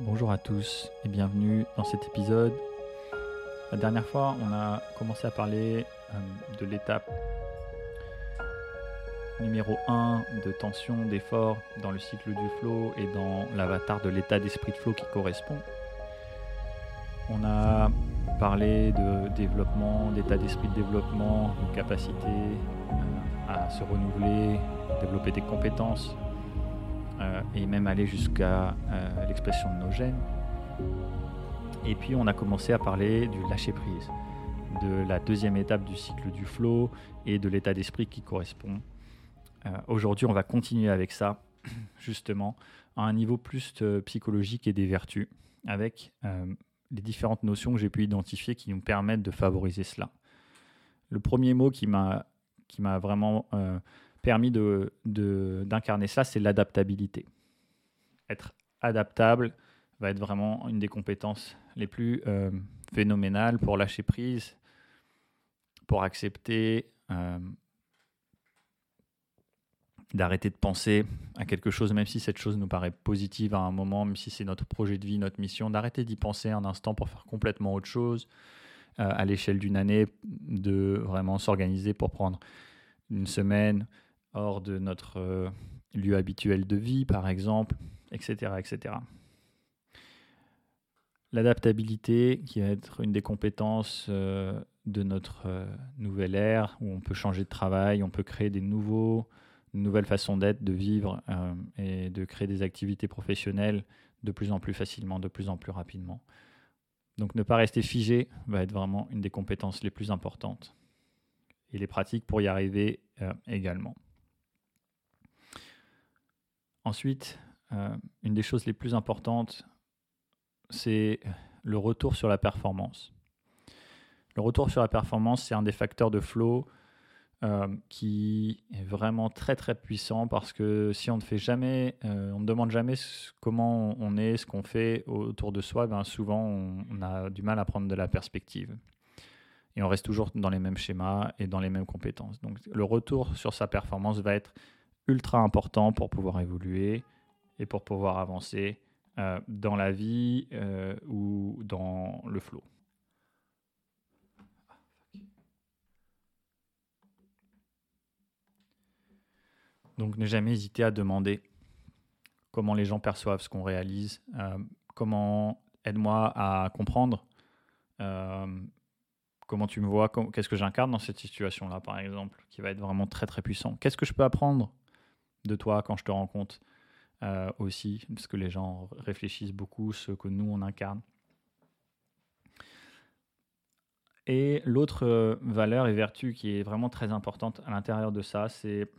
Bonjour à tous et bienvenue dans cet épisode. La dernière fois, on a commencé à parler euh, de l'étape numéro 1 de tension, d'effort dans le cycle du flow et dans l'avatar de l'état d'esprit de flow qui correspond. On a parlé de développement, d'état d'esprit de développement, de capacité euh, à se renouveler, développer des compétences, euh, et même aller jusqu'à euh, l'expression de nos gènes. Et puis on a commencé à parler du lâcher-prise, de la deuxième étape du cycle du flow et de l'état d'esprit qui correspond. Euh, aujourd'hui, on va continuer avec ça, justement, à un niveau plus psychologique et des vertus, avec les différentes notions que j'ai pu identifier qui nous permettent de favoriser cela. Le premier mot qui m'a vraiment permis d'incarner de, d'incarner ça, c'est l'adaptabilité. Être adaptable va être vraiment une des compétences les plus euh, phénoménales pour lâcher prise, pour accepter euh, d'arrêter de penser à quelque chose, même si cette chose nous paraît positive à un moment, même si c'est notre projet de vie, notre mission, d'arrêter d'y penser un instant pour faire complètement autre chose, euh, à l'échelle d'une année, de vraiment s'organiser pour prendre une semaine, hors de notre euh, lieu habituel de vie, par exemple, etc. etc. L'adaptabilité, qui va être une des compétences euh, de notre euh, nouvelle ère, où on peut changer de travail, on peut créer des nouveaux, nouvelles façons d'être, de vivre et de créer des activités professionnelles de plus en plus facilement, de plus en plus rapidement. Donc ne pas rester figé va être vraiment une des compétences les plus importantes. Et les pratiques pour y arriver également. Ensuite, euh, une des choses les plus importantes, c'est le retour sur la performance. Le retour sur la performance, c'est un des facteurs de flow euh, qui est vraiment très très puissant parce que si on ne fait jamais, euh, on ne demande jamais comment on est, ce qu'on fait autour de soi, ben souvent on, a du mal à prendre de la perspective. Et on reste toujours dans les mêmes schémas et dans les mêmes compétences. Donc le retour sur sa performance va être ultra important pour pouvoir évoluer et pour pouvoir avancer euh, dans la vie euh, ou dans le flow. Donc ne jamais hésiter à demander comment les gens perçoivent ce qu'on réalise, euh, comment aide-moi à comprendre comment tu me vois, qu'est-ce que j'incarne dans cette situation-là, par exemple, qui va être vraiment très très puissant. Qu'est-ce que je peux apprendre de toi quand je te rencontre euh, aussi, parce que les gens réfléchissent beaucoup ce que nous on incarne. Et l'autre euh, valeur et vertu qui est vraiment très importante à l'intérieur de ça, c'est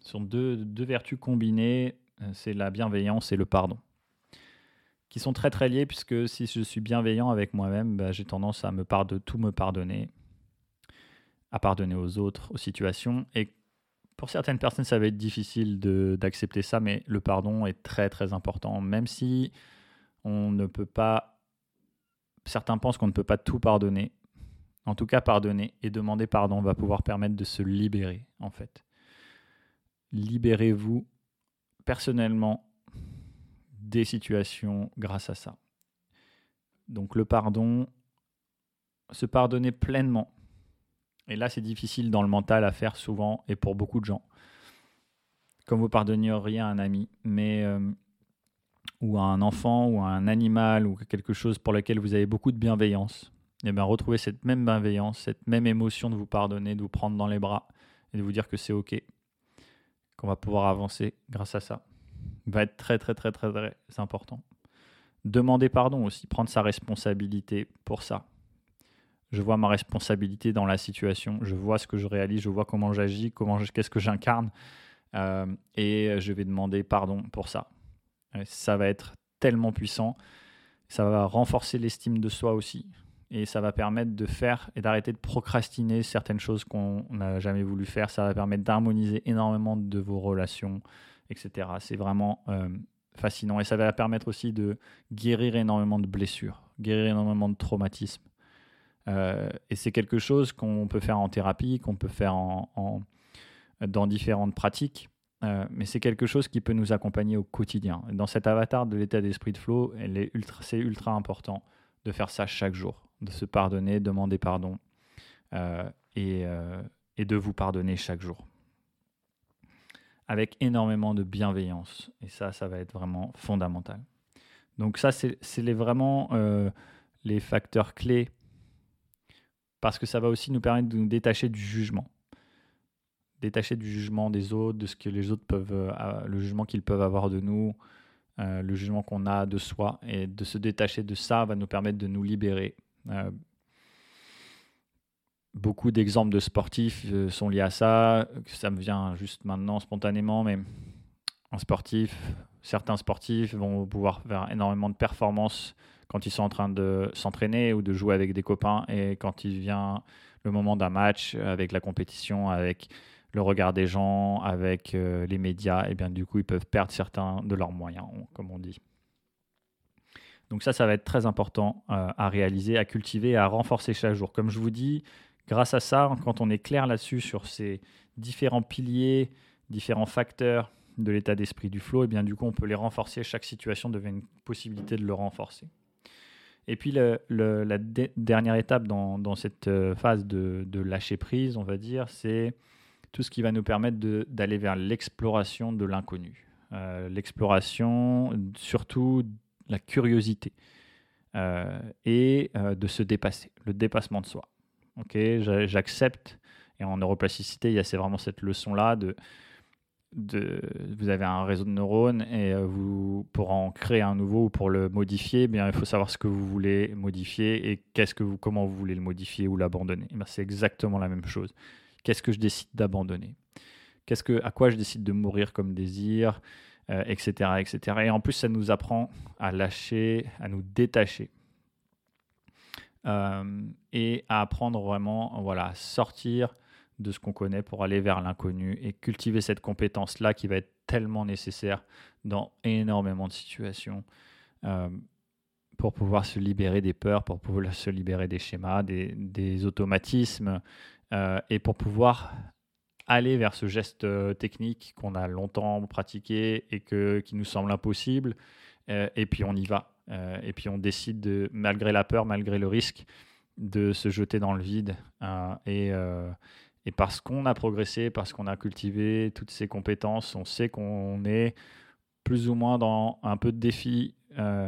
sont deux, vertus combinées, euh, c'est la bienveillance et le pardon, qui sont très très liées puisque si je suis bienveillant avec moi-même, bah, j'ai tendance à me pardonner, tout me pardonner, à pardonner aux autres, aux situations, et pour certaines personnes, ça va être difficile d'accepter ça, mais le pardon est très très important. Même si on ne peut pas, certains pensent qu'on ne peut pas tout pardonner. En tout cas, pardonner et demander pardon va pouvoir permettre de se libérer, en fait. Libérez-vous personnellement des situations grâce à ça. Donc le pardon, se pardonner pleinement, et là, c'est difficile dans le mental à faire souvent et pour beaucoup de gens. Comme vous pardonneriez à un ami, mais euh, ou à un enfant ou à un animal ou quelque chose pour lequel vous avez beaucoup de bienveillance. Et eh bien retrouver cette même bienveillance, cette même émotion de vous pardonner, de vous prendre dans les bras et de vous dire que c'est ok, qu'on va pouvoir avancer grâce à ça, va être très très très très très important. Demander pardon aussi, prendre sa responsabilité pour ça, je vois ma responsabilité dans la situation, je vois ce que je réalise, je vois comment j'agis, comment qu'est-ce que j'incarne, euh, et je vais demander pardon pour ça. Ça va être tellement puissant, ça va renforcer l'estime de soi aussi, et ça va permettre de faire et d'arrêter de procrastiner certaines choses qu'on n'a jamais voulu faire. Ça va permettre d'harmoniser énormément de vos relations, etc. C'est vraiment euh, fascinant, et ça va permettre aussi de guérir énormément de blessures, guérir énormément de traumatismes. Euh, et c'est quelque chose qu'on peut faire en thérapie, qu'on peut faire en, dans différentes pratiques. euh, mais c'est quelque chose qui peut nous accompagner au quotidien. Dans cet avatar de l'état d'esprit de flow, c'est ultra important de faire ça chaque jour, de se pardonner, demander pardon euh, et, et, de vous pardonner chaque jour. Avec énormément de bienveillance. Et ça, ça va être vraiment fondamental. Donc ça, c'est vraiment les facteurs clés parce que ça va aussi nous permettre de nous détacher du jugement détacher du jugement des autres, de ce que les autres peuvent, euh, le jugement qu'ils peuvent avoir de nous, euh, le jugement qu'on a de soi, et de se détacher de ça va nous permettre de nous libérer. Euh, beaucoup d'exemples de sportifs sont liés à ça. Ça me vient juste maintenant spontanément, mais un sportif, certains sportifs vont pouvoir faire énormément de performances quand ils sont en train de s'entraîner ou de jouer avec des copains, et quand il vient le moment d'un match, avec la compétition, avec le regard des gens, avec euh, les médias, et bien du coup, ils peuvent perdre certains de leurs moyens, comme on dit. Donc ça, ça va être très important euh, à réaliser, à cultiver, à renforcer chaque jour. Comme je vous dis, grâce à ça, quand on est clair là-dessus sur ces différents piliers, différents facteurs de l'état d'esprit du flow, et bien du coup, on peut les renforcer. Chaque situation devient une possibilité de le renforcer. Et puis la dernière étape dans, cette euh, phase de, lâcher prise, on va dire, c'est tout ce qui va nous permettre d'aller vers l'exploration de l'inconnu. Euh, l'exploration, surtout la curiosité, euh, et de se dépasser, le dépassement de soi. Ok, j'accepte, et en neuroplasticité, il y a c'est vraiment cette leçon-là de, vous avez un réseau de neurones et vous, pour en créer un nouveau ou pour le modifier, eh bien, il faut savoir ce que vous voulez modifier et qu'est-ce que vous, comment vous voulez le modifier ou l'abandonner. Eh c'est exactement la même chose. Qu'est-ce que je décide d'abandonner? Qu'est-ce que, À quoi je décide de mourir comme désir etc., euh, etc. Et en plus, ça nous apprend à lâcher, à nous détacher. Euh, et à apprendre vraiment, voilà, à sortir de ce qu'on connaît pour aller vers l'inconnu et cultiver cette compétence-là qui va être tellement nécessaire dans énormément de situations euh, pour pouvoir se libérer des peurs, pour pouvoir se libérer des schémas, des, des automatismes, euh, et pour pouvoir aller vers ce geste euh, technique qu'on a longtemps pratiqué et que, qui nous semble impossible, et puis on y va. et puis on décide, de, malgré la peur, malgré le risque, de se jeter dans le vide. et, et parce qu'on a progressé, parce qu'on a cultivé toutes ces compétences, on sait qu'on est plus ou moins dans un peu de défi,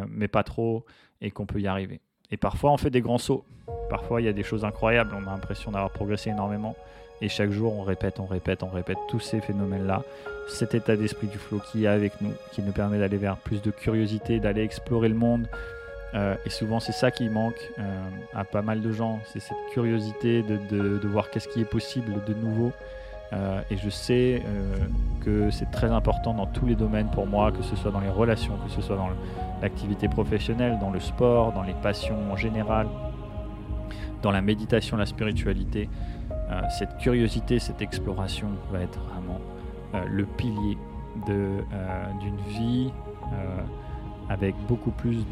mais pas trop, et qu'on peut y arriver. Et parfois, on fait des grands sauts. Parfois, il y a des choses incroyables. On a l'impression d'avoir progressé énormément. Et chaque jour, on répète, on répète, on répète tous ces phénomènes-là. Cet état d'esprit du flow qui est avec nous, qui nous permet d'aller vers plus de curiosité, d'aller explorer le monde. Euh, et souvent, c'est ça qui manque euh, à pas mal de gens. C'est cette curiosité de, de, voir qu'est-ce qui est possible de nouveau. Euh, et je sais que c'est très important dans tous les domaines pour moi, que ce soit dans les relations, que ce soit dans l'activité professionnelle, dans le sport, dans les passions en général, dans la méditation, la spiritualité. Cette curiosité, cette exploration va être vraiment le pilier d'une vie avec beaucoup plus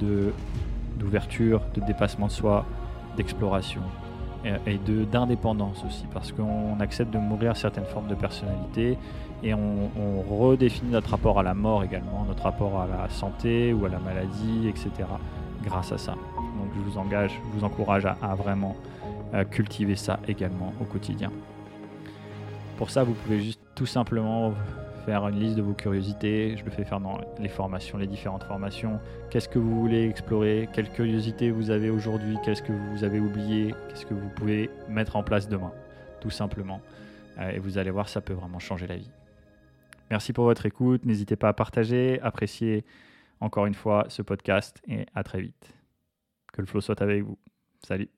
d'ouverture, de, dépassement de soi, d'exploration et, d'indépendance aussi, parce qu'on accepte de mourir certaines formes de personnalité et on, redéfinit notre rapport à la mort également, notre rapport à la santé ou à la maladie, etc. grâce à ça. Donc je vous engage, je vous encourage à, vraiment euh, cultiver ça également au quotidien. Pour ça, vous pouvez juste tout simplement faire une liste de vos curiosités. Je le fais faire dans les formations, les différentes formations. Qu'est-ce que vous voulez explorer? Quelle curiosité vous avez aujourd'hui? Qu'est-ce que vous avez oublié? Qu'est-ce que vous pouvez mettre en place demain? Tout simplement. Euh, et vous allez voir, ça peut vraiment changer la vie. Merci pour votre écoute. N'hésitez pas à partager, apprécier encore une fois ce podcast et à très vite. Que le flow soit avec vous. Salut.